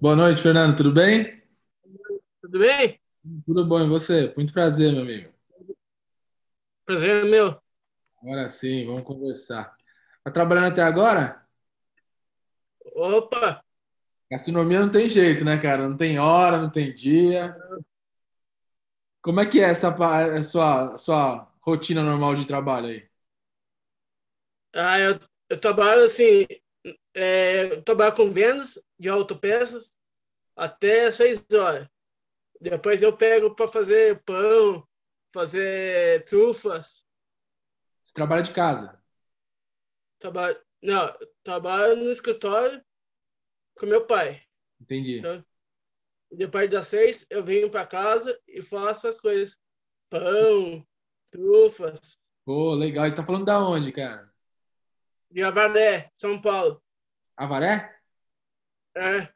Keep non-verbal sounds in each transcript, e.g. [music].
Boa noite, Fernando. Tudo bem? Tudo bem? Tudo bom, e você? Muito prazer, meu amigo. Prazer é meu. Agora sim, vamos conversar. Tá trabalhando até agora? Opa! Gastronomia não tem jeito, né, cara? Não tem hora, não tem dia. Como é que é essa a sua, a sua rotina normal de trabalho aí? Ah, eu, eu trabalho assim, é, eu trabalho com vendas de autopeças até seis horas. Depois eu pego para fazer pão, fazer trufas. Você trabalha de casa? Trabalho, não, trabalho no escritório com meu pai. Entendi. Então, depois das seis, eu venho para casa e faço as coisas. Pão, trufas, Pô, legal. Você tá falando da onde, cara? de Avaré, São Paulo. Avaré? É,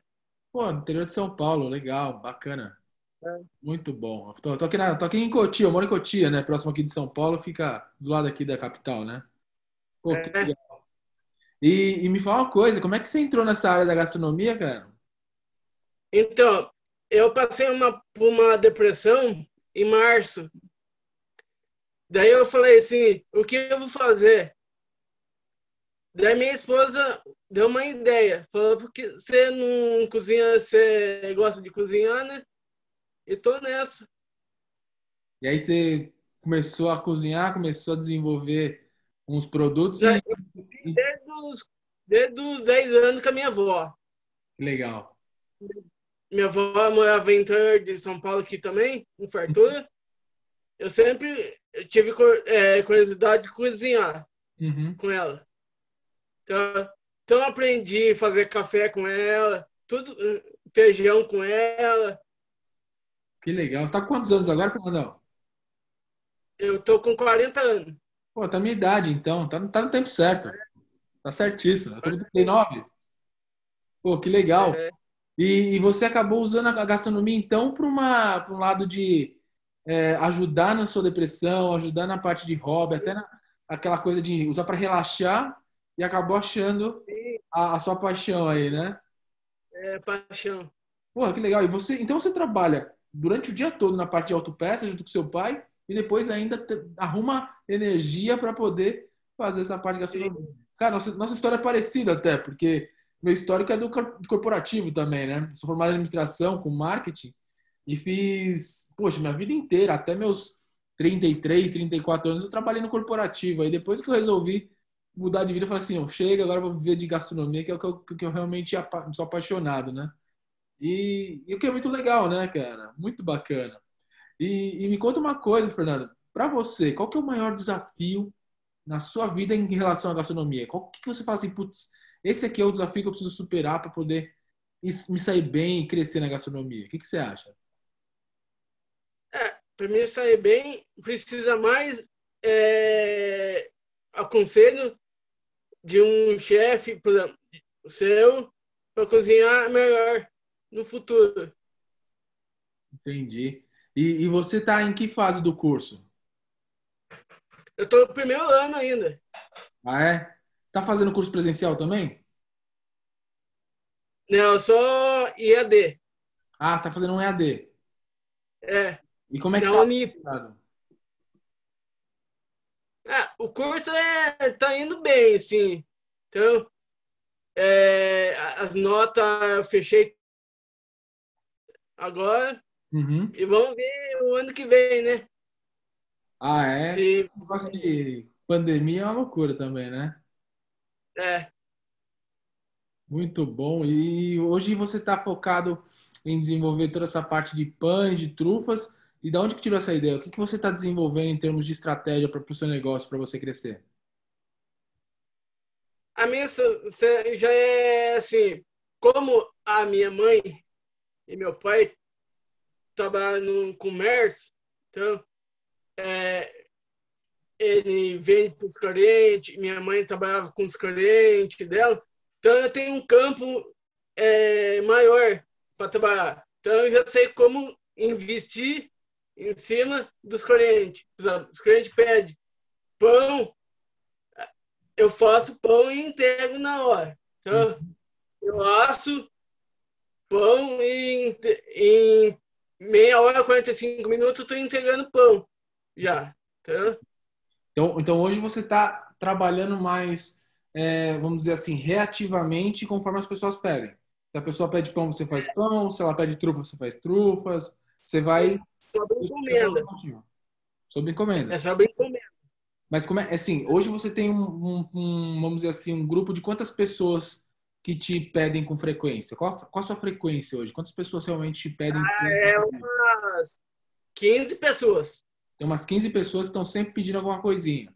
Pô, interior de São Paulo. Legal, bacana. é, Muito bom. Tô, tô aqui na, tô aqui em Cotia, eu moro em Cotia, né? Próximo aqui de São Paulo, fica do lado aqui da capital, né? Pô, que é. legal. E, e me fala uma coisa, como é que você entrou nessa área da gastronomia, cara? Então, eu passei uma, uma depressão em março. Daí eu falei assim, o que eu vou fazer? Daí minha esposa deu uma ideia. Falou, porque você não cozinha, você gosta de cozinhar, né? E tô nessa. E aí você começou a cozinhar, começou a desenvolver uns produtos e, Eu e- desde os, desde os 10 anos com a minha avó. legal. Minha avó morava em de São Paulo aqui também, em Fartura. Eu sempre tive é, curiosidade de cozinhar. Uhum. com ela. Então, então eu aprendi a fazer café com ela, tudo, feijão com ela. Que legal. Você tá com quantos anos agora, Fernandão? Eu tô com 40 anos. Pô, tá minha idade, então. Tá, tá no tempo certo. Tá certíssimo. Eu tô com 39. Pô, que legal. É, E, e você acabou usando a gastronomia, então, para um lado de é, ajudar na sua depressão, ajudar na parte de hobby, até na, aquela coisa de usar para relaxar e acabou achando a, a sua paixão aí, né? é paixão. Porra, que legal. E você, então você trabalha durante o dia todo na parte de autopeça junto com seu pai e depois ainda te- arruma energia para poder fazer essa parte de Sim, gastronomia. Cara, nossa, nossa história é parecida até, porque meu histórico é do corporativo também, né? Sou formado em administração com marketing e fiz, poxa, minha vida inteira, até meus 33, 34 anos, eu trabalhei no corporativo. Aí depois que eu resolvi mudar de vida, eu falei assim, ó, chega, agora eu vou viver de gastronomia, que é o que eu, que eu realmente sou apaixonado, né? E, e o que é muito legal, né, cara? Muito bacana. E, e me conta uma coisa, Fernando. Para você, qual que é o maior desafio na sua vida em relação à gastronomia? Qual que, você fala assim, putz, esse aqui é o desafio que eu preciso superar para poder me sair bem e crescer na gastronomia? O que, que você acha? É, para mim sair bem, precisa mais é, aconselho de um chefe, por exemplo, seu, para cozinhar melhor no futuro. Entendi. E, e você tá em que fase do curso? Eu tô no primeiro ano ainda. Ah, é? Você tá fazendo curso presencial também? Não, sou IAD. Ah, você tá fazendo um EAD. É, E como é que tá? Unip. Ah, o curso é, tá indo bem, sim. Então, é, as notas eu fechei agora Uhum. e vamos ver o ano que vem, né? Ah, é? Se, O negócio de pandemia é uma loucura também, né? é, Muito bom. E hoje você está focado em desenvolver toda essa parte de pães, de trufas. E da onde que tirou essa ideia? O que que você está desenvolvendo em termos de estratégia para o seu negócio, para você crescer? a minha já é assim, como a minha mãe e meu pai trabalham no comércio, então é, ele vende para os clientes, minha mãe trabalhava com os clientes dela, então eu tenho um campo é, maior para trabalhar. Então eu já sei como investir em cima dos clientes. Os clientes pedem pão, eu faço pão e entrego na hora. Então eu asso, pão e em, meia hora, 45 minutos, estou entregando pão já. Tá? Então, então hoje você está trabalhando mais, é, vamos dizer assim, reativamente conforme as pessoas pedem. Se a pessoa pede pão, você faz pão. Se ela pede trufa, você faz trufas. Você vai. Sobre encomenda. Sobre encomenda. É sobre encomenda. Mas como é assim, hoje você tem um, um, um, vamos dizer assim, um grupo de quantas pessoas que te pedem com frequência? Qual, qual a sua frequência hoje? Quantas pessoas realmente te pedem? Ah, é umas 15 pessoas. Tem umas 15 pessoas que estão sempre pedindo alguma coisinha.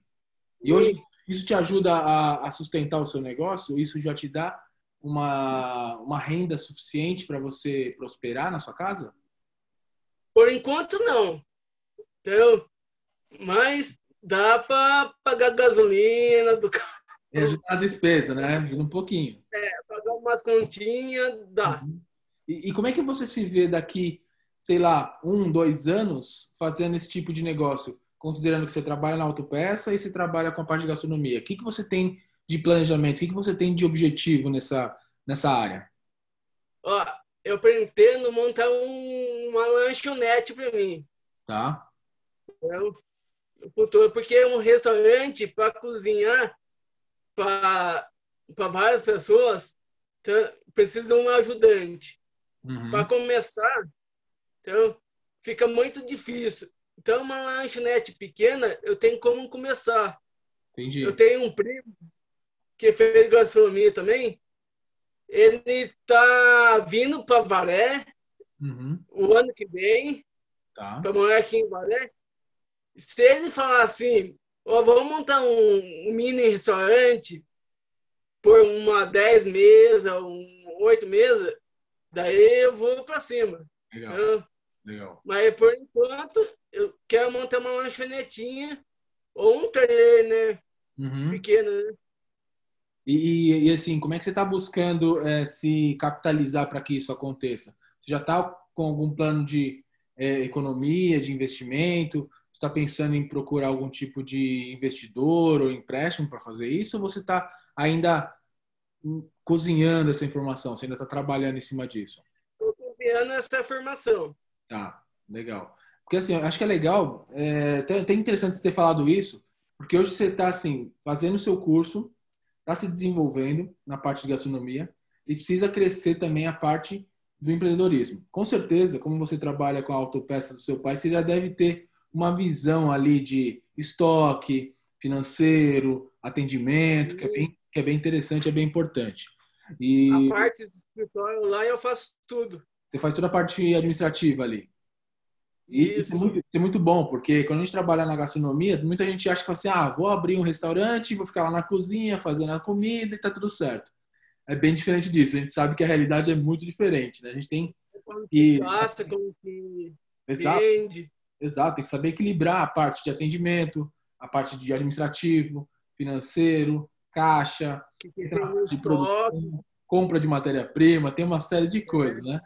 E hoje isso te ajuda a, a sustentar o seu negócio? Isso já te dá uma, uma renda suficiente para você prosperar na sua casa? Por enquanto, não. Então, mas dá para pagar gasolina do carro. É [laughs] ajudar a despesa, né? Ajuda um pouquinho. É, pagar umas continhas, dá. Uhum. E, e, como é que você se vê daqui, sei lá, um, dois anos fazendo esse tipo de negócio? Considerando que você trabalha na autopeça e você trabalha com a parte de gastronomia. O que, que você tem de planejamento? O que, que você tem de objetivo nessa, nessa área? Ó, eu pretendo montar um, uma lanchonete para mim. Tá. Então, futuro, porque é um restaurante para cozinhar para várias pessoas então, precisa de um ajudante. Uhum. Para começar, então fica muito difícil. Então, uma lanchonete pequena, eu tenho como começar. Entendi. Eu tenho um primo que fez gastronomia também. Ele está vindo para Varé uhum. o ano que vem, tá. para morar aqui em Varé. Se ele falar assim, oh, vamos montar um, um mini restaurante por uma 10 mesas, um 8 mesas, daí eu vou para cima. Legal. Eu, Legal. Mas por enquanto, eu quero montar uma lanchonetinha ou um trailer, né? Uhum. Pequeno, né? E, e, assim, como é que você está buscando é, se capitalizar para que isso aconteça? Você já está com algum plano de é, economia, de investimento? está pensando em procurar algum tipo de investidor ou empréstimo para fazer isso? Ou você está ainda cozinhando essa informação? Você ainda está trabalhando em cima disso? Estou cozinhando essa informação. Tá, legal. Porque assim, acho que é legal, é até interessante você ter falado isso, porque hoje você está assim, fazendo o seu curso, está se desenvolvendo na parte de gastronomia e precisa crescer também a parte do empreendedorismo. Com certeza, como você trabalha com a autopeça do seu pai, você já deve ter uma visão ali de estoque financeiro, atendimento, que é bem, que é bem interessante, é bem importante. E a parte do escritório lá eu faço tudo. Você faz toda a parte administrativa ali. E isso, isso, é muito, isso, é muito, bom, porque quando a gente trabalha na gastronomia, muita gente acha que assim, ah, vou abrir um restaurante, vou ficar lá na cozinha fazendo a comida e tá tudo certo. É bem diferente disso. A gente sabe que a realidade é muito diferente, né? A gente tem que passa, como que Exato. vende. Exato, tem que saber equilibrar a parte de atendimento, a parte de administrativo, financeiro, caixa, de produção, compra de matéria-prima, tem uma série de coisas, né?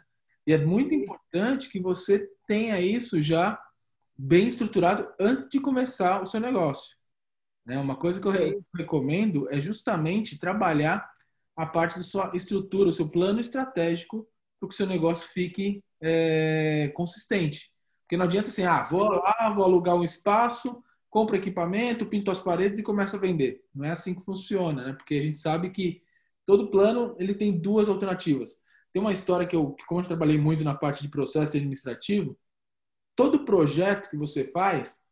E é muito importante que você tenha isso já bem estruturado antes de começar o seu negócio. Né? Uma coisa que eu Sim. recomendo é justamente trabalhar a parte da sua estrutura, o seu plano estratégico para que o seu negócio fique é, consistente. Porque não adianta assim, ah, vou lá, vou alugar um espaço, compro equipamento, pinto as paredes e começo a vender. Não é assim que funciona, né? Porque a gente sabe que todo plano ele tem duas alternativas. Tem uma história que eu, como eu trabalhei muito na parte de processo administrativo, todo projeto que você faz,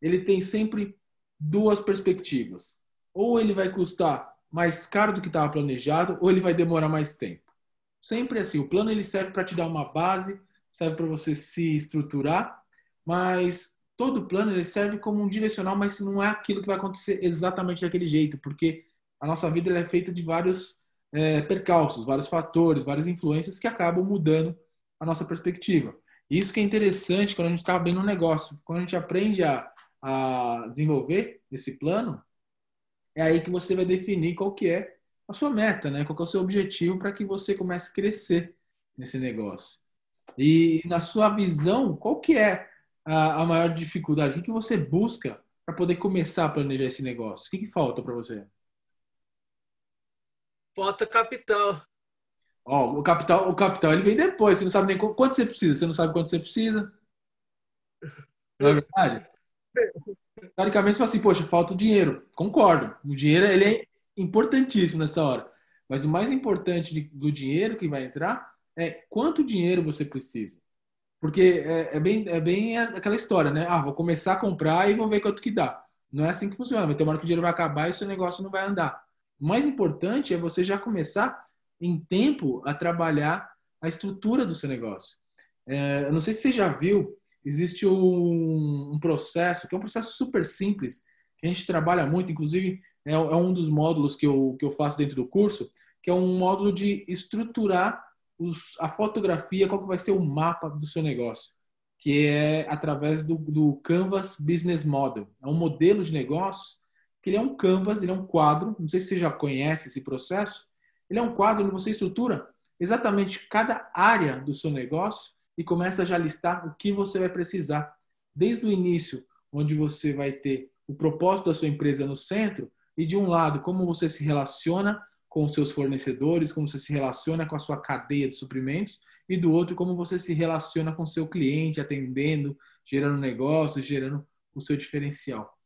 ele tem sempre duas perspectivas. Ou ele vai custar mais caro do que estava planejado, ou ele vai demorar mais tempo. Sempre assim, o plano ele serve para te dar uma base, serve para você se estruturar, mas todo plano ele serve como um direcional, mas não é aquilo que vai acontecer exatamente daquele jeito, porque a nossa vida é feita de vários é, percalços, vários fatores, várias influências que acabam mudando a nossa perspectiva. Isso que é interessante quando a gente está bem no negócio, quando a gente aprende a, a desenvolver esse plano, é aí que você vai definir qual que é a sua meta, né? Qual é o seu objetivo para que você comece a crescer nesse negócio. E na sua visão, qual que é a, a maior dificuldade? O que, que você busca para poder começar a planejar esse negócio? O que, que falta para você? Falta capital. Ó, o capital, o capital ele vem depois. Você não sabe nem quanto você precisa. Você não sabe quanto você precisa. Não é verdade? Teoricamente, você fala assim, poxa, falta o dinheiro. Concordo. O dinheiro ele é importantíssimo nessa hora. Mas o mais importante do dinheiro que vai entrar é quanto dinheiro você precisa. Porque é, é, bem, é bem aquela história, né? Ah, vou começar a comprar e vou ver quanto que dá. Não é assim que funciona. Vai ter uma hora que o dinheiro vai acabar e o seu negócio não vai andar. O mais importante é você já começar em tempo a trabalhar a estrutura do seu negócio. É, eu não sei se você já viu, existe um, um, processo, que é um processo super simples, que a gente trabalha muito, inclusive é, é um dos módulos que eu, que eu faço dentro do curso, que é um módulo de estruturar os, a fotografia, qual que vai ser o mapa do seu negócio, que é através do, do Canvas Business Model. É um modelo de negócio que ele é um canvas, ele é um quadro, não sei se você já conhece esse processo, ele é um quadro onde você estrutura exatamente cada área do seu negócio e começa já a listar o que você vai precisar. Desde o início, onde você vai ter o propósito da sua empresa no centro, e de um lado, como você se relaciona com os seus fornecedores, como você se relaciona com a sua cadeia de suprimentos, e do outro, como você se relaciona com o seu cliente, atendendo, gerando negócios, gerando o seu diferencial.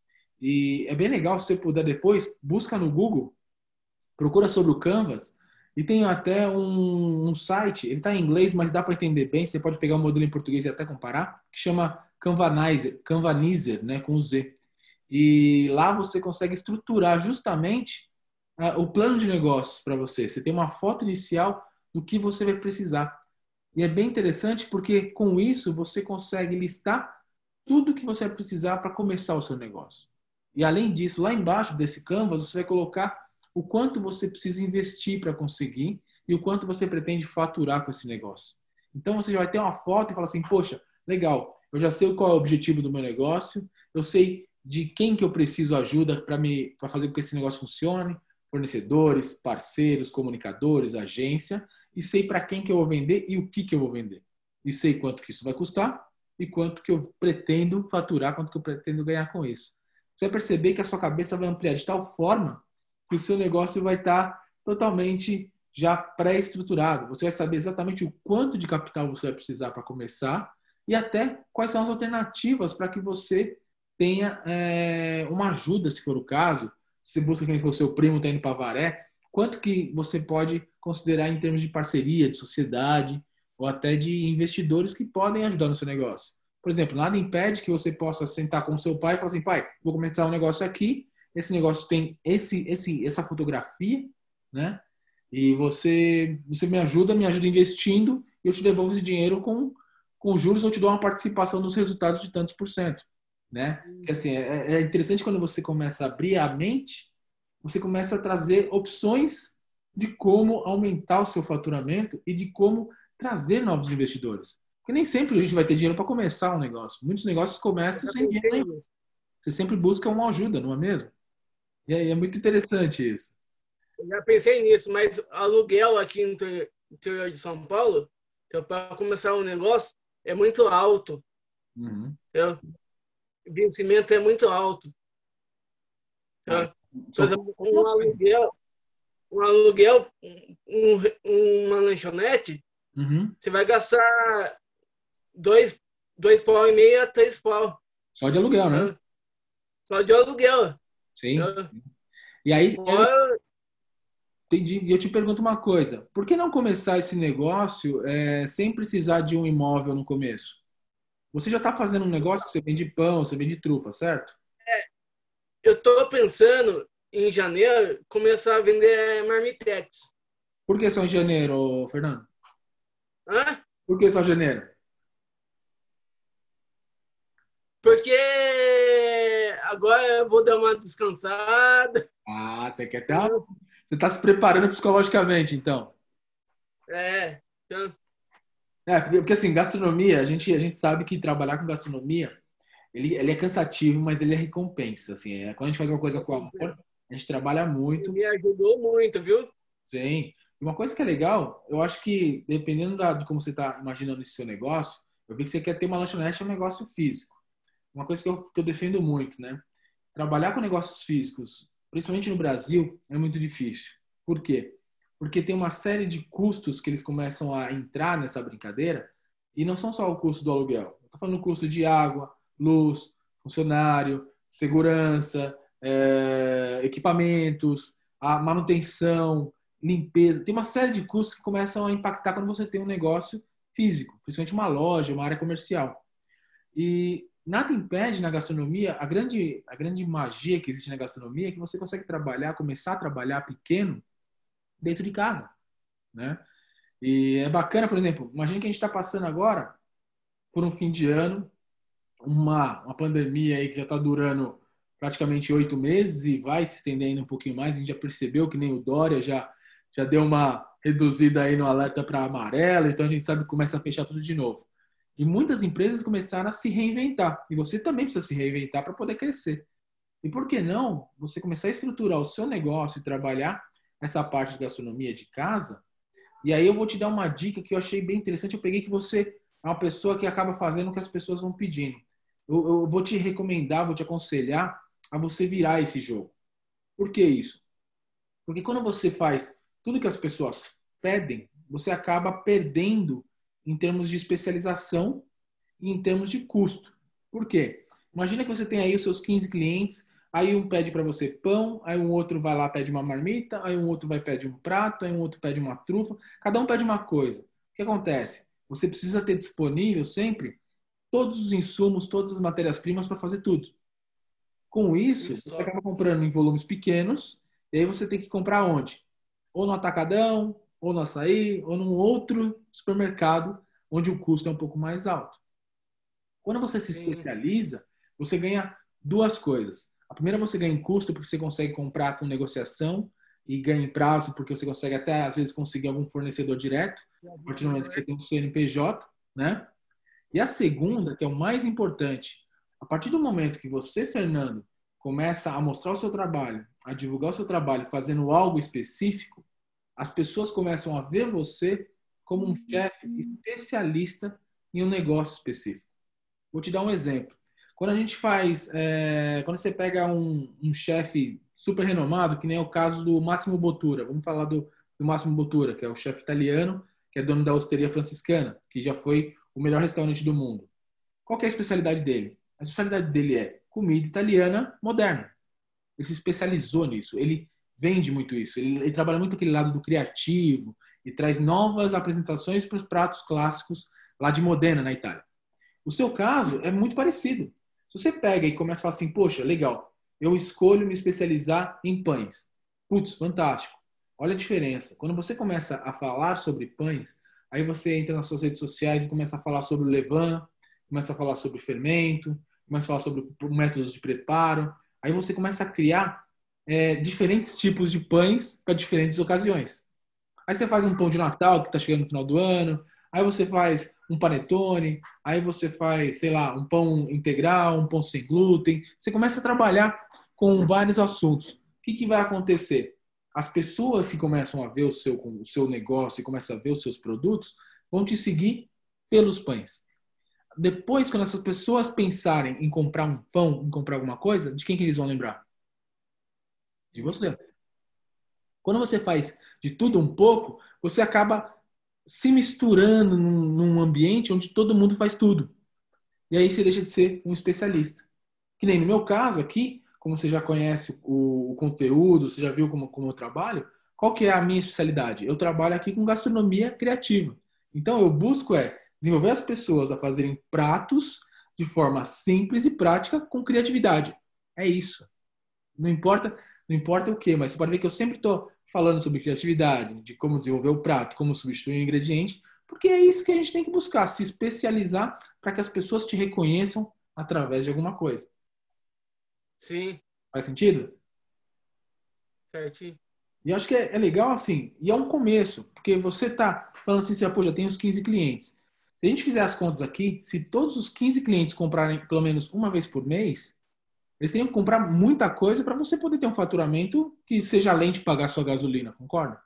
E é bem legal se você puder depois, busca no Google, procura sobre o Canvas, e tem até um, um site, ele está em inglês, mas dá para entender bem, você pode pegar o modelo em português e até comparar, que chama Canvanizer, Canvanizer, né, com Z. E lá você consegue estruturar justamente uh, o plano de negócios para você. Você tem uma foto inicial do que você vai precisar. E é bem interessante porque com isso você consegue listar tudo que você vai precisar para começar o seu negócio. E além disso, lá embaixo desse canvas, você vai colocar o quanto você precisa investir para conseguir e o quanto você pretende faturar com esse negócio. Então você já vai ter uma foto e fala assim: "Poxa, legal, eu já sei qual é o objetivo do meu negócio, eu sei de quem que eu preciso ajuda para me para fazer com que esse negócio funcione, fornecedores, parceiros, comunicadores, agência, e sei para quem que eu vou vender e o que que eu vou vender. E sei quanto que isso vai custar e quanto que eu pretendo faturar, quanto que eu pretendo ganhar com isso. Você vai perceber que a sua cabeça vai ampliar de tal forma que o seu negócio vai estar totalmente já pré-estruturado. Você vai saber exatamente o quanto de capital você vai precisar para começar e até quais são as alternativas para que você tenha é, uma ajuda, se for o caso, se busca quem for seu primo está indo para Varé, quanto que você pode considerar em termos de parceria, de sociedade ou até de investidores que podem ajudar no seu negócio. Por exemplo, nada impede que você possa sentar com seu pai e falar assim, pai, vou começar um negócio aqui, esse negócio tem esse, esse, essa fotografia, né? E você, você me ajuda, me ajuda investindo, e eu te devolvo esse dinheiro com, com juros, ou te dou uma participação nos resultados de tantos por cento né? Assim, é, é interessante quando você começa a abrir a mente, você começa a trazer opções de como aumentar o seu faturamento e de como trazer novos investidores. Nem sempre a gente vai ter dinheiro para começar um negócio. Muitos negócios começam sem dinheiro. Você sempre busca uma ajuda, não é mesmo? E é, é muito interessante isso. Eu já pensei nisso, mas aluguel aqui no interior de São Paulo, então, para começar um negócio, é muito alto. Uhum. Então, o vencimento é muito alto. Tá? Por exemplo, um aluguel, um aluguel, um, uma lanchonete, uhum. você vai gastar dois, dois pau e meio a três pau. Só de aluguel, né? Só de aluguel. Sim. Tá? E aí. Eu... Entendi. E eu te pergunto uma coisa: por que não começar esse negócio é, sem precisar de um imóvel no começo? Você já está fazendo um negócio que você vende pão, você vende trufa, certo? É, eu estou pensando em janeiro começar a vender marmitex. Por que só em janeiro, Fernando? Hã? Por que só janeiro? Porque agora eu vou dar uma descansada. Ah, você quer ter. Você está se preparando psicologicamente, então? É. Então, é, porque assim, gastronomia, a gente, a gente sabe que trabalhar com gastronomia, ele, ele é cansativo, mas ele é recompensa, assim. É, quando a gente faz uma coisa com amor, a gente trabalha muito. Me ajudou muito, viu? Sim. Uma coisa que é legal, eu acho que dependendo da, de como você está imaginando esse seu negócio, eu vi que você quer ter uma lanchonete, é um negócio físico. Uma coisa que eu, que eu defendo muito, né? Trabalhar com negócios físicos, principalmente no Brasil, é muito difícil. Por quê? porque tem uma série de custos que eles começam a entrar nessa brincadeira e não são só o custo do aluguel. Estou falando do custo de água, luz, funcionário, segurança, é, equipamentos, a manutenção, limpeza. Tem uma série de custos que começam a impactar quando você tem um negócio físico, principalmente uma loja, uma área comercial. E nada impede na gastronomia, a grande, a grande magia que existe na gastronomia é que você consegue trabalhar, começar a trabalhar pequeno dentro de casa, né? E é bacana, por exemplo, imagine que a gente está passando agora por um fim de ano, uma, uma pandemia aí que já está durando praticamente oito meses e vai se estendendo um pouquinho mais. A gente já percebeu que nem o Dória já, já deu uma reduzida aí no alerta para amarelo, então a gente sabe que começa a fechar tudo de novo. E muitas empresas começaram a se reinventar. E você também precisa se reinventar para poder crescer. E por que não você começar a estruturar o seu negócio e trabalhar essa parte de gastronomia de casa? E aí eu vou te dar uma dica que eu achei bem interessante. Eu peguei que você é uma pessoa que acaba fazendo o que as pessoas vão pedindo. Eu, eu vou te recomendar, vou te aconselhar a você virar esse jogo. Por que isso? Porque quando você faz tudo que as pessoas pedem, você acaba perdendo em termos de especialização e em termos de custo. Por quê? Imagina que você tem aí os seus 15 clientes, aí um pede para você pão, aí um outro vai lá pede uma marmita, aí um outro vai pedir um prato, aí um outro pede uma trufa, cada um pede uma coisa. O que acontece? Você precisa ter disponível sempre todos os insumos, todas as matérias-primas para fazer tudo. Com isso, isso, você acaba comprando em volumes pequenos, e aí você tem que comprar onde? Ou no atacadão, ou no açaí, ou num outro supermercado, onde o custo é um pouco mais alto. Quando você se especializa, você ganha duas coisas. A primeira, você ganha em custo, porque você consegue comprar com negociação e ganha em prazo, porque você consegue até, às vezes, conseguir algum fornecedor direto, a partir do momento que você tem um CNPJ, né? E a segunda, que é o mais importante, a partir do momento que você, Fernando, começa a mostrar o seu trabalho, a divulgar o seu trabalho fazendo algo específico, as pessoas começam a ver você como um chefe especialista em um negócio específico. Vou te dar um exemplo. Quando a gente faz, é, quando você pega um, um chefe super renomado, que nem é o caso do Máximo Bottura, vamos falar do, do Máximo Bottura, que é o chefe italiano, que é dono da Osteria Franciscana, que já foi o melhor restaurante do mundo. Qual é a especialidade dele? A especialidade dele é comida italiana moderna. Ele se especializou nisso. Ele vende muito isso. Ele, ele trabalha muito aquele lado do criativo e traz novas apresentações para os pratos clássicos lá de Modena, na Itália. O seu caso é muito parecido. Se você pega e começa a falar assim, poxa, legal, eu escolho me especializar em pães. Putz, fantástico. Olha a diferença. Quando você começa a falar sobre pães, aí você entra nas suas redes sociais e começa a falar sobre o levain, começa a falar sobre fermento, começa a falar sobre métodos de preparo. Aí você começa a criar é, diferentes tipos de pães para diferentes ocasiões. Aí você faz um pão de Natal que está chegando no final do ano. Aí você faz um panetone. Aí você faz, sei lá, um pão integral, um pão sem glúten. Você começa a trabalhar com vários assuntos. O que, que vai acontecer? As pessoas que começam a ver o seu, o seu negócio e começam a ver os seus produtos vão te seguir pelos pães depois, quando essas pessoas pensarem em comprar um pão, em comprar alguma coisa, de quem que eles vão lembrar? De você. Quando você faz de tudo um pouco, você acaba se misturando num, ambiente onde todo mundo faz tudo. E aí você deixa de ser um especialista. Que nem no meu caso aqui, como você já conhece o, o conteúdo, você já viu como, como eu trabalho, qual que é a minha especialidade? Eu trabalho aqui com gastronomia criativa. Então eu busco é desenvolver as pessoas a fazerem pratos de forma simples e prática com criatividade. É isso. Não importa, não importa o que, mas você pode ver que eu sempre estou falando sobre criatividade, de como desenvolver o prato, como substituir o ingrediente, porque é isso que a gente tem que buscar, se especializar para que as pessoas te reconheçam através de alguma coisa. Sim. Faz sentido? Certinho. E eu acho que é, é, legal assim, e é um começo, porque você tá falando assim, você, pô, já tem uns 15 clientes. Se a gente fizer as contas aqui, se todos os 15 clientes comprarem pelo menos uma vez por mês, eles teriam que comprar muita coisa para você poder ter um faturamento que seja além de pagar sua gasolina, concorda?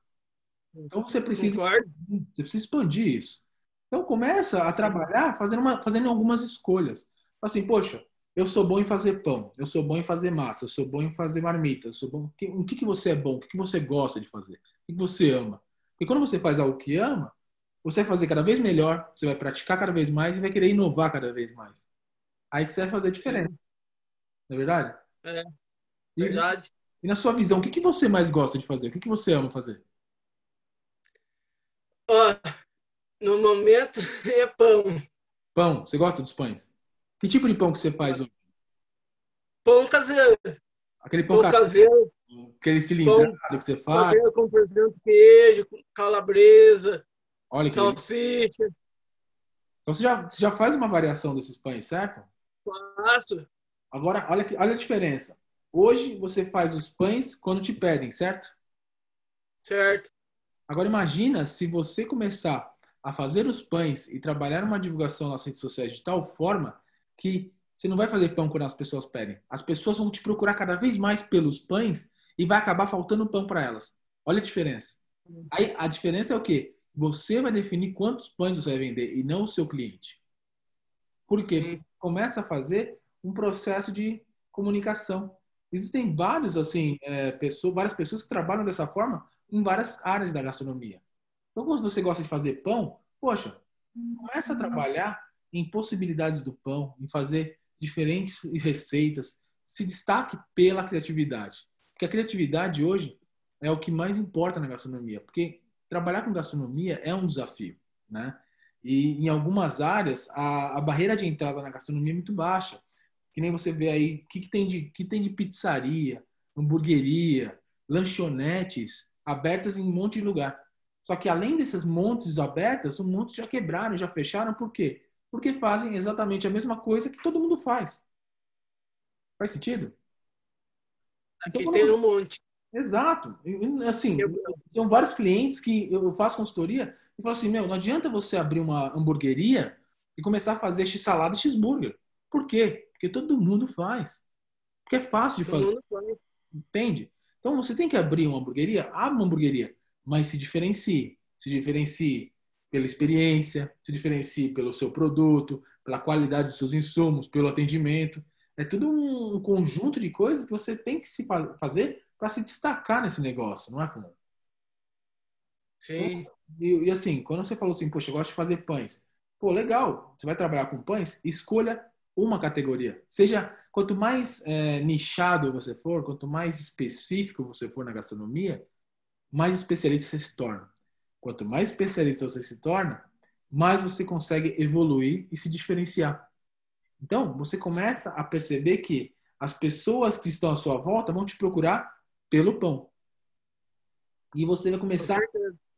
Então você precisa, você precisa expandir isso. Então começa a trabalhar fazendo, uma, fazendo algumas escolhas. Assim, poxa, eu sou bom em fazer pão, eu sou bom em fazer massa, eu sou bom em fazer marmita, eu sou bom. O que, que você é bom? O que você gosta de fazer? O que você ama? Porque quando você faz algo que ama, você vai fazer cada vez melhor, você vai praticar cada vez mais e vai querer inovar cada vez mais. Aí que você vai fazer diferença. Não é verdade? É. Verdade. E, e na sua visão, o que, que você mais gosta de fazer? O que, que você ama fazer? Ó, no momento [laughs] é pão. Pão. Você gosta dos pães? Que tipo de pão que você faz hoje? Pão caseiro. Aquele pão, pão caseiro. Aquele cilindrado que você faz. Caseiro com, exemplo, queijo, calabresa, Olha salsicha. Então você já, você já faz uma variação desses pães, certo? Faço. Agora, olha, olha a diferença. Hoje você faz os pães quando te pedem, certo? Certo. Agora imagina se você começar a fazer os pães e trabalhar uma divulgação nas redes sociais de tal forma que você não vai fazer pão quando as pessoas pedem. As pessoas vão te procurar cada vez mais pelos pães e vai acabar faltando pão para elas. Olha a diferença. Aí a diferença é o quê? Você vai definir quantos pães você vai vender e não o seu cliente. Por quê? Porque começa a fazer um processo de comunicação. Existem vários assim, é, pessoas, várias pessoas que trabalham dessa forma em várias áreas da gastronomia. Então, quando você gosta de fazer pão, poxa, começa a trabalhar em possibilidades do pão, em fazer diferentes receitas, se destaque pela criatividade. Porque a criatividade hoje é o que mais importa na gastronomia, porque trabalhar com gastronomia é um desafio, né? E em algumas áreas a, a barreira de entrada na gastronomia é muito baixa. Que nem você vê aí, o que, que, tem de que tem de pizzaria, hamburgueria, lanchonetes abertas em um monte de lugar. Só que além desses montes abertas, um monte já quebraram, já fecharam, por quê? Porque fazem exatamente a mesma coisa que todo mundo faz. Faz sentido? Aqui então, tem um monte. Exato. Assim, eu tenho vários clientes que eu faço consultoria e falo assim, meu, não adianta você abrir uma hamburgueria e começar a fazer x-salada e x-burger. Por quê? Porque todo mundo faz. Porque é fácil de fazer. Entende? Então você tem que abrir uma hamburgueria, abre uma hamburgueria, mas se diferencie. Se diferencie pela experiência, se diferencie pelo seu produto, pela qualidade dos seus insumos, pelo atendimento. É tudo um conjunto de coisas que você tem que se fazer para se destacar nesse negócio, não é, Fernando? Sim. E, e, assim, quando você falou assim, poxa, eu gosto de fazer pães. Pô, legal. Você vai trabalhar com pães? Escolha uma categoria. Seja, quanto mais é, nichado você for, quanto mais específico você for na gastronomia, mais especialista você se torna. Quanto mais especialista você se torna, mais você consegue evoluir e se diferenciar. Então, você começa a perceber que as pessoas que estão à sua volta vão te procurar pelo pão. E você vai começar.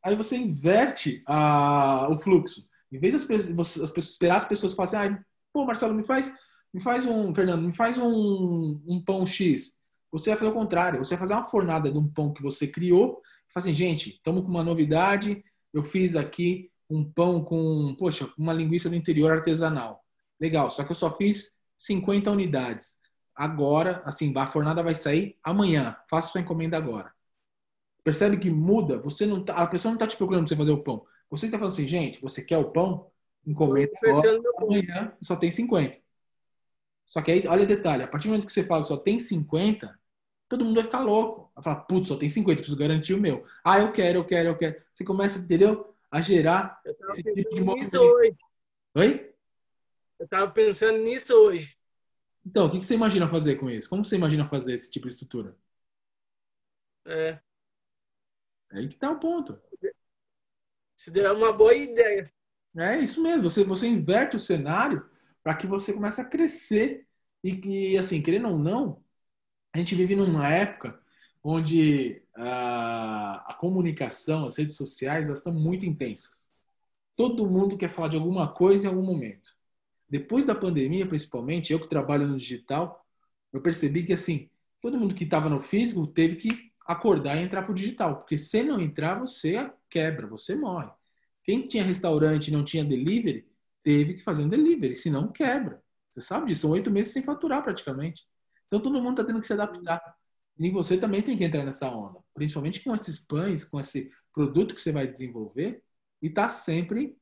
Aí você inverte a, o fluxo. Em vez pessoas, as pessoas esperar as pessoas falarem, ah, pô, Marcelo, me faz, me faz um, Fernando, me faz um, um pão X. Você vai fazer o contrário. Você vai fazer uma fornada de um pão que você criou. E fala assim, gente, estamos com uma novidade. Eu fiz aqui um pão com, poxa, uma linguiça do interior artesanal. Legal, só que eu só fiz 50 unidades agora, assim, a fornada vai sair amanhã. Faça sua encomenda agora. Percebe que muda? Você não tá, a pessoa não está te procurando para você fazer o pão. Você está falando assim, gente, você quer o pão? Encomenda agora, amanhã só tem 50. Só que aí, olha o detalhe, a partir do momento que você fala que só tem 50, todo mundo vai ficar louco. Vai falar, putz, só tem 50, preciso garantir o meu. Ah, eu quero, eu quero, eu quero. Você começa, entendeu? A gerar esse tipo de movimento. Hoje. Oi? Eu estava pensando nisso hoje. Então, o que você imagina fazer com isso? Como você imagina fazer esse tipo de estrutura? É. é aí que tá o ponto. Se der uma boa ideia. É isso mesmo. Você, você inverte o cenário para que você comece a crescer e que, assim, querendo ou não, a gente vive numa época onde a, a comunicação, as redes sociais, elas estão muito intensas. Todo mundo quer falar de alguma coisa em algum momento. Depois da pandemia, principalmente, eu que trabalho no digital, eu percebi que assim, todo mundo que estava no físico teve que acordar e entrar para o digital, porque se não entrar, você quebra, você morre. Quem tinha restaurante e não tinha delivery, teve que fazer um delivery, senão quebra. Você sabe disso, são oito meses sem faturar praticamente. Então todo mundo está tendo que se adaptar. E você também tem que entrar nessa onda, principalmente com esses pães, com esse produto que você vai desenvolver e tá sempre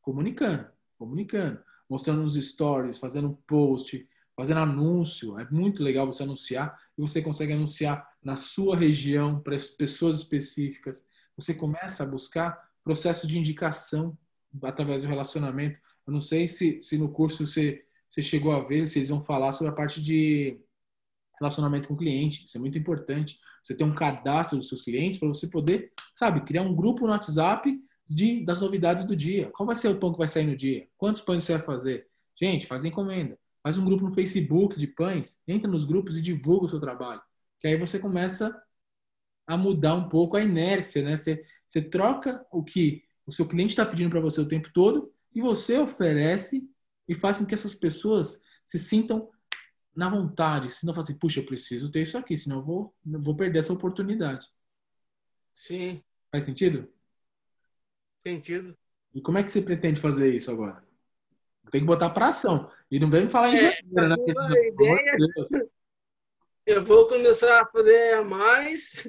comunicando, comunicando mostrando nos stories, fazendo post, fazendo anúncio. É muito legal você anunciar e você consegue anunciar na sua região para pessoas específicas. você começa a buscar processo de indicação através do relacionamento. Eu não sei se, se no curso você, você chegou a ver, se eles vão falar sobre a parte de relacionamento com o cliente. Isso é muito importante. Você ter um cadastro dos seus clientes para você poder, sabe, criar um grupo no WhatsApp de, das novidades do dia. Qual vai ser o pão que vai sair no dia? Quantos pães você vai fazer? Gente, faz encomenda. Faz um grupo no Facebook de pães, entra nos grupos e divulga o seu trabalho. Que aí você começa a mudar um pouco a inércia, né? Você, você troca o que o seu cliente está pedindo para você o tempo todo e você oferece e faz com que essas pessoas se sintam na vontade, senão fala assim, puxa, eu preciso ter isso aqui, senão eu vou, eu vou perder essa oportunidade. Sim. Faz sentido? Sentido. E como é que você pretende fazer isso agora? Tem que botar para ação. E não vem me falar em é, janeiro, né? Ideia, eu vou começar a fazer mais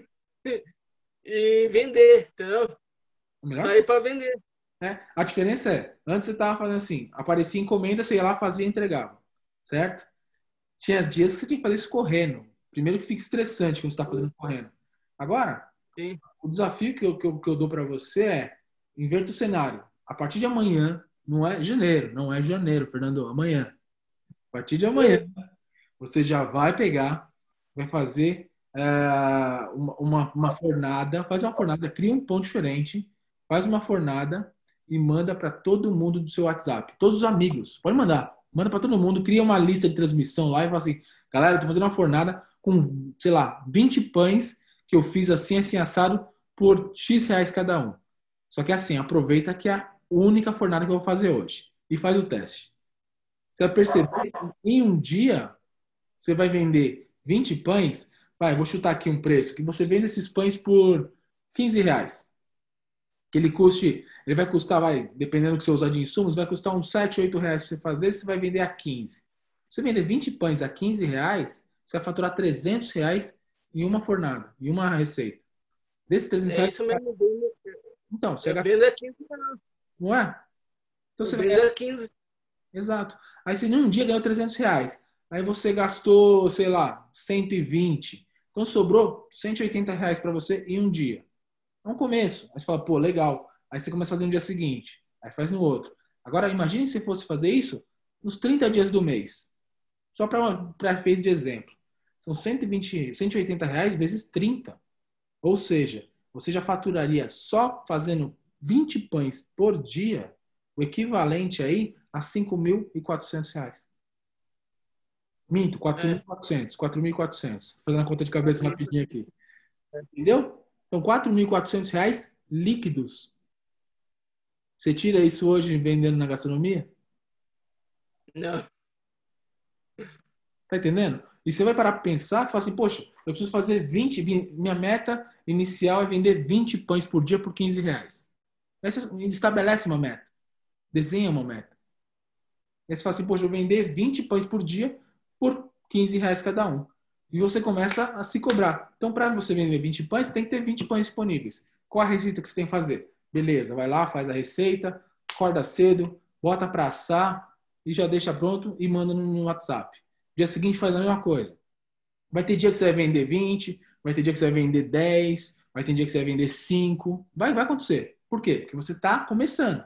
e vender, entendeu? Melhor? Sair para vender. É, a diferença é, antes você estava fazendo assim, aparecia encomenda, você ia lá, fazia e entregava, certo? Tinha dias que você tinha que fazer isso correndo. Primeiro que fica estressante quando você está fazendo correndo. Agora, Sim. o desafio que eu, que eu, que eu dou para você é inverta o cenário. A partir de amanhã, não é janeiro, não é janeiro, Fernando, amanhã. A partir de amanhã, você já vai pegar, vai fazer é, uma, uma fornada, faz uma fornada, cria um pão diferente, faz uma fornada e manda para todo mundo do seu WhatsApp. Todos os amigos. Pode mandar. Manda para todo mundo. Cria uma lista de transmissão lá e fala assim: galera, tô fazendo uma fornada com, sei lá, 20 pães que eu fiz assim, assim, assado por X reais cada um. Só que assim, aproveita que é a única fornada que eu vou fazer hoje. E faz o teste. Você vai perceber que em um dia você vai vender 20 pães. Vai, vou chutar aqui um preço. Que você vende esses pães por 15 reais. Que ele custe ele vai custar, vai, dependendo do que você usar de insumos, vai custar uns 7, 8 reais para você fazer, você vai vender a 15. Se você vender 20 pães a 15 reais, você vai faturar 300 reais em uma fornada, em uma receita. Desses 300 é reais... Isso mesmo. Então, você gasta... vendo a 15 reais. Não é? Então, você vende a 15. Exato. Aí você em um dia ganhou 300 reais. Aí você gastou, sei lá, 120. Então sobrou 180 reais para você em um dia. É um começo. Aí você fala, pô, legal. Aí você começa a fazer no dia seguinte, aí faz no outro. Agora, imagine se fosse fazer isso nos 30 dias do mês. Só para efeito de exemplo. São 120, 180 reais vezes 30. Ou seja, você já faturaria só fazendo 20 pães por dia, o equivalente aí a 5.400 reais. Minto, 4.400, 4.400. Fazendo a conta de cabeça rapidinho aqui. Entendeu? Então, 4.400 reais líquidos você tira isso hoje vendendo na gastronomia? Não. Tá entendendo? E você vai parar para pensar que fala assim, poxa, eu preciso fazer 20, minha meta inicial é vender 20 pães por dia por 15 reais. Aí você estabelece uma meta. Desenha uma meta. Aí você fala assim, poxa, eu vou vender 20 pães por dia por 15 reais cada um. E você começa a se cobrar. Então, para você vender 20 pães, tem que ter 20 pães disponíveis. Qual a receita que você tem que fazer? Beleza, vai lá, faz a receita, acorda cedo, bota para assar e já deixa pronto e manda no WhatsApp. Dia seguinte faz a mesma coisa. Vai ter dia que você vai vender 20, vai ter dia que você vai vender 10, vai ter dia que você vai vender 5. Vai, vai acontecer. Por quê? Porque você está começando.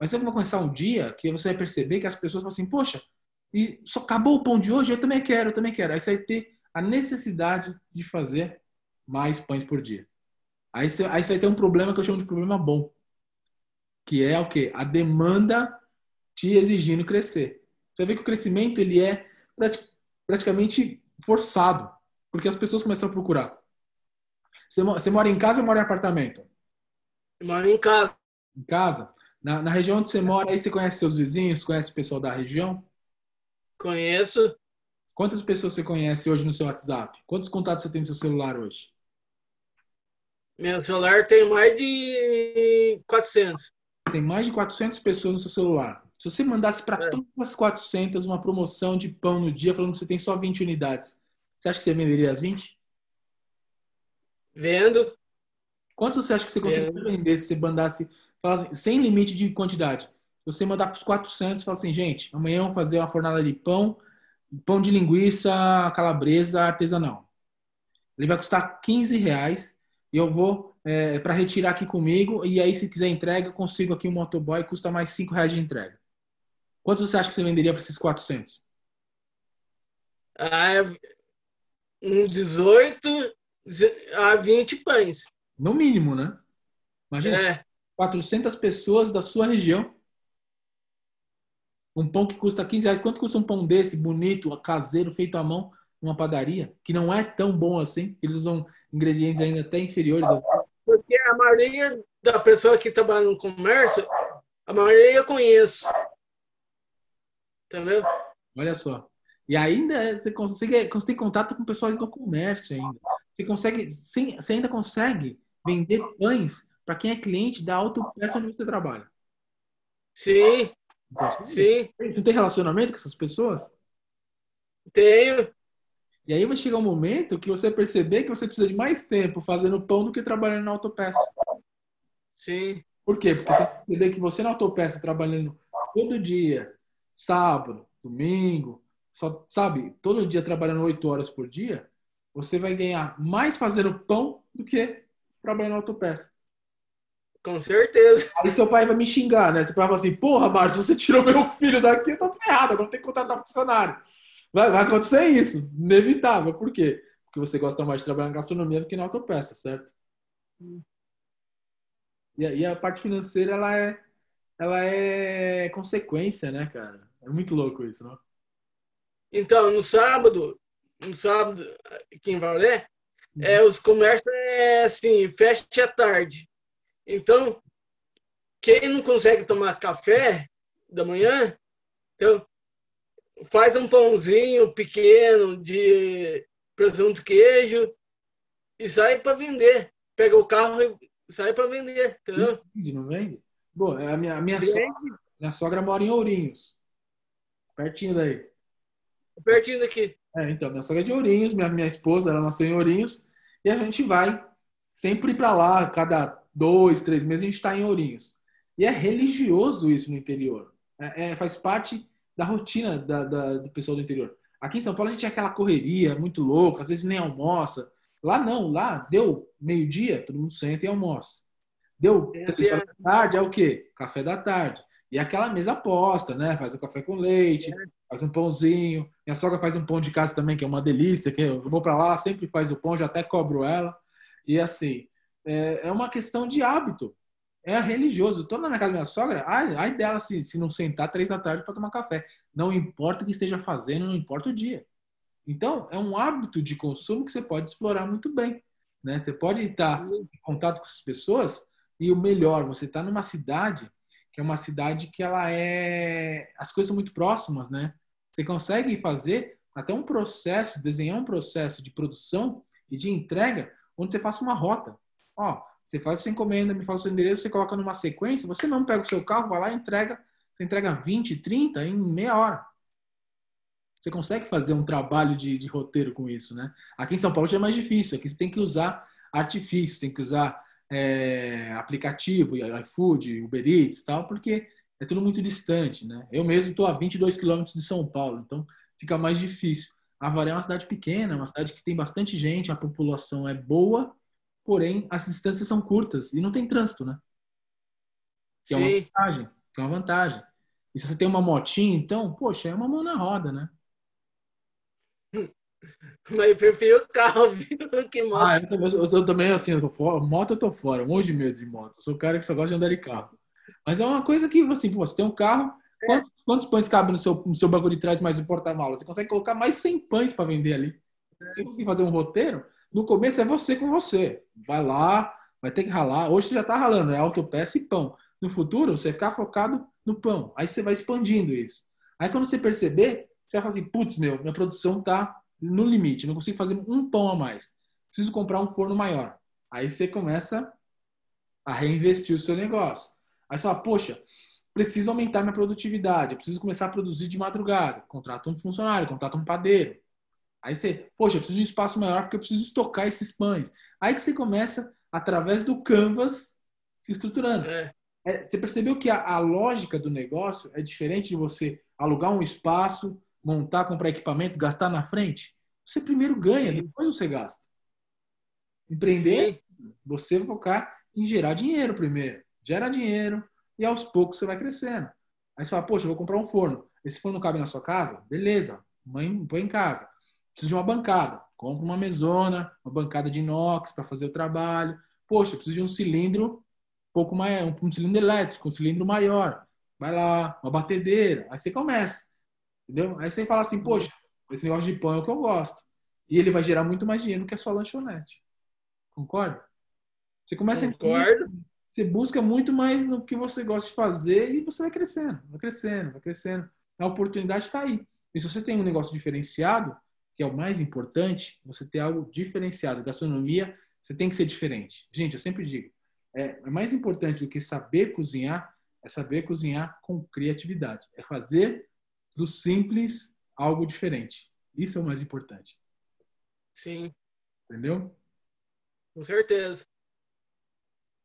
Mas você vai começar um dia que você vai perceber que as pessoas falam assim, poxa, e só acabou o pão de hoje, eu também quero, eu também quero. Aí você vai ter a necessidade de fazer mais pães por dia. Aí você, aí você vai ter um problema que eu chamo de problema bom. Que é o quê? A demanda te exigindo crescer. Você vê que o crescimento ele é praticamente forçado. Porque as pessoas começam a procurar. Você, você mora em casa ou mora em apartamento? Eu moro em casa. Em casa? Na, na região onde você mora, aí você conhece seus vizinhos, conhece o pessoal da região? Conheço. Quantas pessoas você conhece hoje no seu WhatsApp? Quantos contatos você tem no seu celular hoje? Meu celular tem mais de 400. Tem mais de 400 pessoas no seu celular. Se você mandasse para é. todas as 400 uma promoção de pão no dia, falando que você tem só 20 unidades, você acha que você venderia as 20? Vendo. Quantos você acha que você conseguiria vender se você mandasse, sem limite de quantidade? Você mandar para os 400 e falar assim, gente, amanhã vamos fazer uma fornada de pão, pão de linguiça calabresa artesanal. Ele vai custar 15 reais e eu vou é, para retirar aqui comigo. E aí, se quiser entrega, eu consigo aqui um motoboy, custa mais 5 reais de entrega. Quantos você acha que você venderia para esses 400? Ah, um 18 a 20 pães. No mínimo, né? Imagina, É, 400 pessoas da sua região. Um pão que custa 15 reais. Quanto custa um pão desse, bonito, caseiro, feito à mão, numa padaria? Que não é tão bom assim. Eles usam ingredientes ainda até inferiores. às vezes. porque a maioria da pessoa que trabalha no comércio, a maioria eu conheço. Entendeu? Olha só. E ainda é- você consegue, você tem contato com pessoas do comércio ainda. Você consegue, sim, você ainda consegue vender pães para quem é cliente da autopeça onde você trabalha. Sim, sim, Você tem relacionamento com essas pessoas? tenho. E aí vai chegar um momento que você perceber que você precisa de mais tempo fazendo pão do que trabalhando na autopeça. Sim, Por quê? Porque você perceber que você na autopeça trabalhando todo dia, sábado, domingo, só, sabe, todo dia trabalhando oito horas por dia, você vai ganhar mais fazendo pão do que trabalhando na autopeça. Com certeza. Aí seu pai vai me xingar, né? Você vai falar assim, porra, Márcio, você tirou meu filho daqui, eu tô ferrado, agora tem que contratar funcionário. Vai, vai acontecer isso, inevitável. Por quê? Porque você gosta mais de trabalhar em gastronomia do que na autopeça, certo? E a, e a parte financeira, ela é, ela é consequência, né, cara? É muito louco isso, não? Então, no sábado, no sábado, aqui em Valé, é, os comércios é assim, fecha à tarde. Então, quem não consegue tomar café da manhã, então, faz um pãozinho pequeno de presunto queijo e sai para vender. Pega o carro e sai para vender, entendeu? Vende, não vende? Bom, a minha, a minha, sogra, minha sogra mora em Ourinhos. Pertinho daí. Pertinho daqui. É, então, minha sogra é de Ourinhos, minha, minha esposa, ela nasceu em Ourinhos, e a gente vai sempre para lá, cada dois, três meses a gente está em Ourinhos. E é religioso isso no interior. É, é, faz parte da rotina da, da- do pessoal do interior. Aqui em São Paulo a gente é aquela correria muito louca, às vezes nem almoça. Lá não, lá deu meio-dia, todo mundo senta e almoça. Deu É, três da tarde, é o quê? Café da tarde. E aquela mesa posta, né? Faz o café com leite, faz um pãozinho. Minha sogra faz um pão de casa também, que é uma delícia. Que eu vou para lá, ela sempre faz o pão, já até cobro ela. E assim, é, é uma questão de hábito. É religioso. Estou na casa da minha sogra, ai, ai dela se, se não sentar três da tarde para tomar café. Não importa o que esteja fazendo, não importa o dia. Então, é um hábito de consumo que você pode explorar muito bem. Né? Você pode estar em contato com as pessoas e o melhor, você está numa cidade que é uma cidade que ela é as coisas são muito próximas, né? Você consegue fazer até um processo, desenhar um processo de produção e de entrega onde você faça uma rota. Ó, você faz sua encomenda, me faz o seu endereço, você coloca numa sequência, você não pega o seu carro, vai lá e entrega, você entrega 20, 30 em meia hora. Você consegue fazer um trabalho de, de roteiro com isso, né? Aqui em São Paulo já é mais difícil. Aqui você tem que usar artifício, tem que usar é, aplicativo, iFood, Uber Eats tal, porque é tudo muito distante, né? Eu mesmo estou a 22 quilômetros de São Paulo, então fica mais difícil. Avaré é uma cidade pequena, é uma cidade que tem bastante gente, a população é boa, porém as distâncias são curtas e não tem trânsito, né? Que é uma Sim, vantagem, que é uma vantagem. E se você tem uma motinha, então, poxa, é uma mão na roda, né? [laughs] mas eu prefiro carro, [laughs] viu, que moto. Ah, eu, também- eu, eu também, assim, eu tô fora, moto eu tô fora, um monte de medo de moto. Eu sou o cara que só gosta de andar de carro. Mas é uma coisa que, assim, pô, você tem um carro, quantos, quantos pães cabem no seu, no seu banco de trás mais o porta-malas? Você consegue colocar mais 100 pães para vender ali. Você conseguir fazer um roteiro, no começo é você com você. Vai lá, vai ter que ralar. Hoje você já tá ralando, é autopeça e pão. No futuro, você ficar focado no pão. Aí você vai expandindo isso. Aí quando você perceber, você vai falar assim, putz, meu, minha produção tá no limite, não consigo fazer um pão a mais. Preciso comprar um forno maior. Aí você começa a reinvestir o seu negócio. Aí você fala, poxa, preciso aumentar minha produtividade, preciso começar a produzir de madrugada. Contrata um funcionário, contrata um padeiro. Aí você, poxa, eu preciso de um espaço maior porque eu preciso estocar esses pães. Aí que você começa, através do Canvas, se estruturando. É, É, você percebeu que a, a lógica do negócio é diferente de você alugar um espaço, montar, comprar equipamento, gastar na frente? Você primeiro ganha, Sim. depois você gasta. Empreender, sim, Você focar em gerar dinheiro primeiro. Gera dinheiro e aos poucos você vai crescendo. Aí você fala, poxa, eu vou comprar um forno. Esse forno cabe na sua casa? Beleza, mãe, põe em casa. Preciso de uma bancada. Compra uma mesona, uma bancada de inox para fazer o trabalho. Poxa, preciso de um cilindro um pouco mais, um, um cilindro elétrico, um cilindro maior. Vai lá, uma batedeira. Aí você começa. Entendeu? Aí você fala assim, poxa, esse negócio de pão é o que eu gosto. E ele vai gerar muito mais dinheiro que a sua lanchonete. Concorda? Você começa Concordo. A... Você busca muito mais no que você gosta de fazer e você vai crescendo, vai crescendo, vai crescendo. A oportunidade está aí. E se você tem um negócio diferenciado, que é o mais importante, você ter algo diferenciado. Gastronomia, você tem que ser diferente. Gente, eu sempre digo, é, é mais importante do que saber cozinhar, é saber cozinhar com criatividade. É fazer do simples algo diferente. Isso é o mais importante. Sim. Entendeu? Com certeza.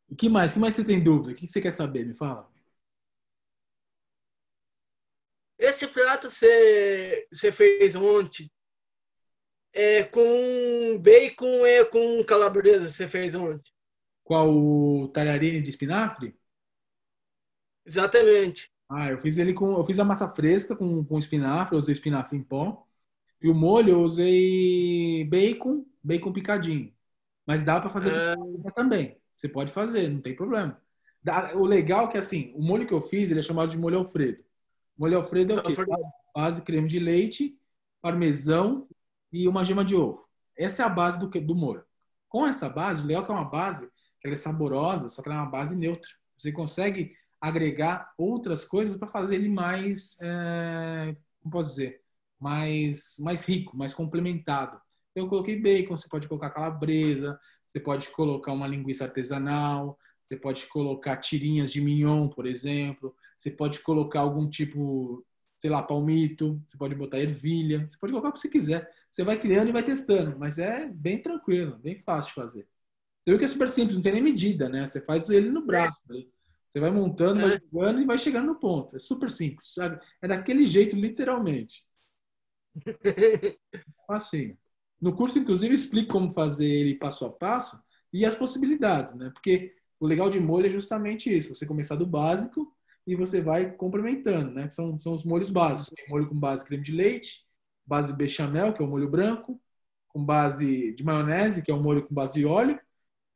O que mais? O que mais você tem dúvida? O que você quer saber? Me fala. Esse prato você, você fez ontem é com bacon é com calabresa você fez ontem? Qual o talharine de espinafre? Exatamente. Ah, eu fiz ele com. Eu fiz a massa fresca com, com espinafre, eu usei espinafre em pó. E o molho eu usei bacon, bacon picadinho. Mas dá para fazer ah. também. Você pode fazer, não tem problema. O legal é que assim, o molho que eu fiz, ele é chamado de molho Alfredo. Molho Alfredo é o quê? Base creme de leite, parmesão e uma gema de ovo. Essa é a base do, do molho. Com essa base, o legal que é uma base que ela é saborosa, só que ela é uma base neutra. Você consegue agregar outras coisas para fazer ele mais, é, como posso dizer, mais, mais rico, mais complementado. Eu coloquei bacon, você pode colocar calabresa, você pode colocar uma linguiça artesanal, você pode colocar tirinhas de mignon, por exemplo, você pode colocar algum tipo, sei lá, palmito, você pode botar ervilha, você pode colocar o que você quiser. Você vai criando e vai testando, mas é bem tranquilo, bem fácil de fazer. Você viu que é super simples, não tem nem medida, né? Você faz ele no braço. Né? Você vai montando, vai é. jogando e vai chegando no ponto. É super simples, sabe? É daquele jeito, literalmente. [laughs] Assim. No curso, inclusive, explico como fazer ele passo a passo e as possibilidades, né? Porque o legal de molho é justamente isso. Você começar do básico e você vai complementando, né? São, são os molhos básicos. Tem molho com base creme de leite, base bechamel, que é o molho branco, com base de maionese, que é o molho com base de óleo,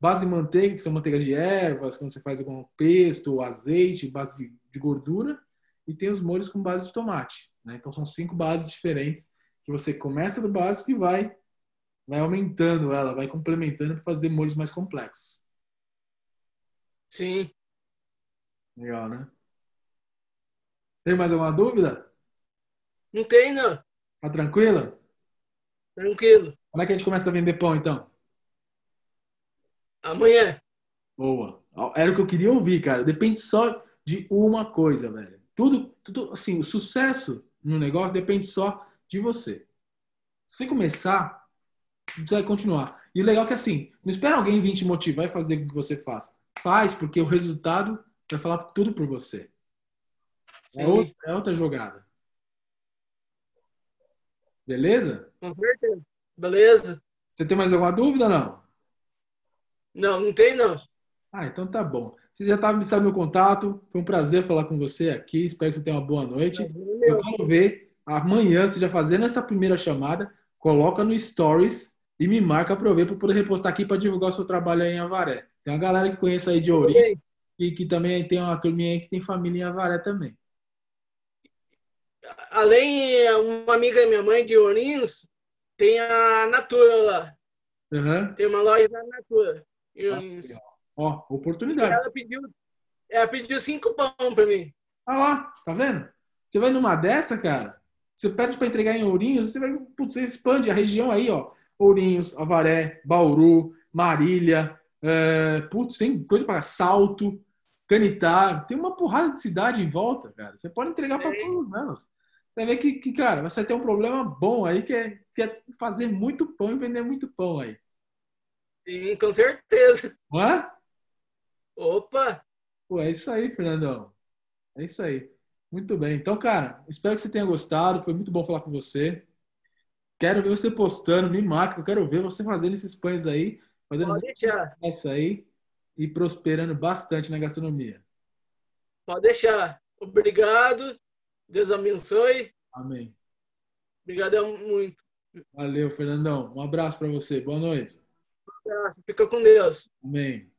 base manteiga, que são manteiga de ervas, quando você faz algum pesto, azeite, base de gordura, e tem os molhos com base de tomate. Né? Então são cinco bases diferentes que você começa do básico e vai, vai aumentando ela, vai complementando para fazer molhos mais complexos. Sim. Legal, né? Tem mais alguma dúvida? Não tem, não. Tá tranquila? Tranquilo. Como é que a gente começa a vender pão, então? Amanhã. Boa. Era o que eu queria ouvir, cara. Depende só de uma coisa, velho. Tudo, tudo assim, o sucesso no negócio depende só de você. Se começar, você vai continuar. E o legal é que assim, não espera alguém vir te motivar e fazer o que você faça. Faz, porque o resultado vai falar tudo por você. É outra, é outra jogada. Beleza? Com certeza. Beleza. Você tem mais alguma dúvida não? Não, não tem não. Ah, então tá bom. Você já tá, sabe meu contato. Foi um prazer falar com você aqui. Espero que você tenha uma boa noite. É Eu quero ver amanhã, você já fazendo essa primeira chamada, coloca no Stories e me marca para eu ver, para poder repostar aqui para divulgar o seu trabalho aí em Avaré. Tem uma galera que conhece aí de Ourinho e que também tem uma turminha aí que tem família em Avaré também. Além, uma amiga minha mãe de Ourinhos tem a Natura lá. Uhum. Tem uma loja da Natura. Ah, Ó, oportunidade. Ela pediu, ela pediu cinco pão para mim. Ah lá, tá vendo? Você vai numa dessa, cara, você pede para entregar em Ourinhos, você vai, putz, você expande a região aí, ó. Ourinhos, Avaré, Bauru, Marília, é, putz, tem coisa para Salto, Canitar, tem uma porrada de cidade em volta, cara. Você pode entregar para todas elas. Você vai ver que, que, cara, você ter um problema bom aí, que é, que é fazer muito pão e vender muito pão aí. Sim, com certeza. Não é? Opa! Pô, é isso aí, Fernandão. É isso aí. Muito bem. Então, cara, espero que você tenha gostado. Foi muito bom falar com você. Quero ver você postando, me marca. Eu quero ver você fazendo esses pães aí. fazendo Pode deixar. essa aí e prosperando bastante na gastronomia. Pode deixar. Obrigado. Deus abençoe. Amém. Obrigadão muito. Valeu, Fernandão. Um abraço para você. Boa noite. Um abraço. Fica com Deus. Amém.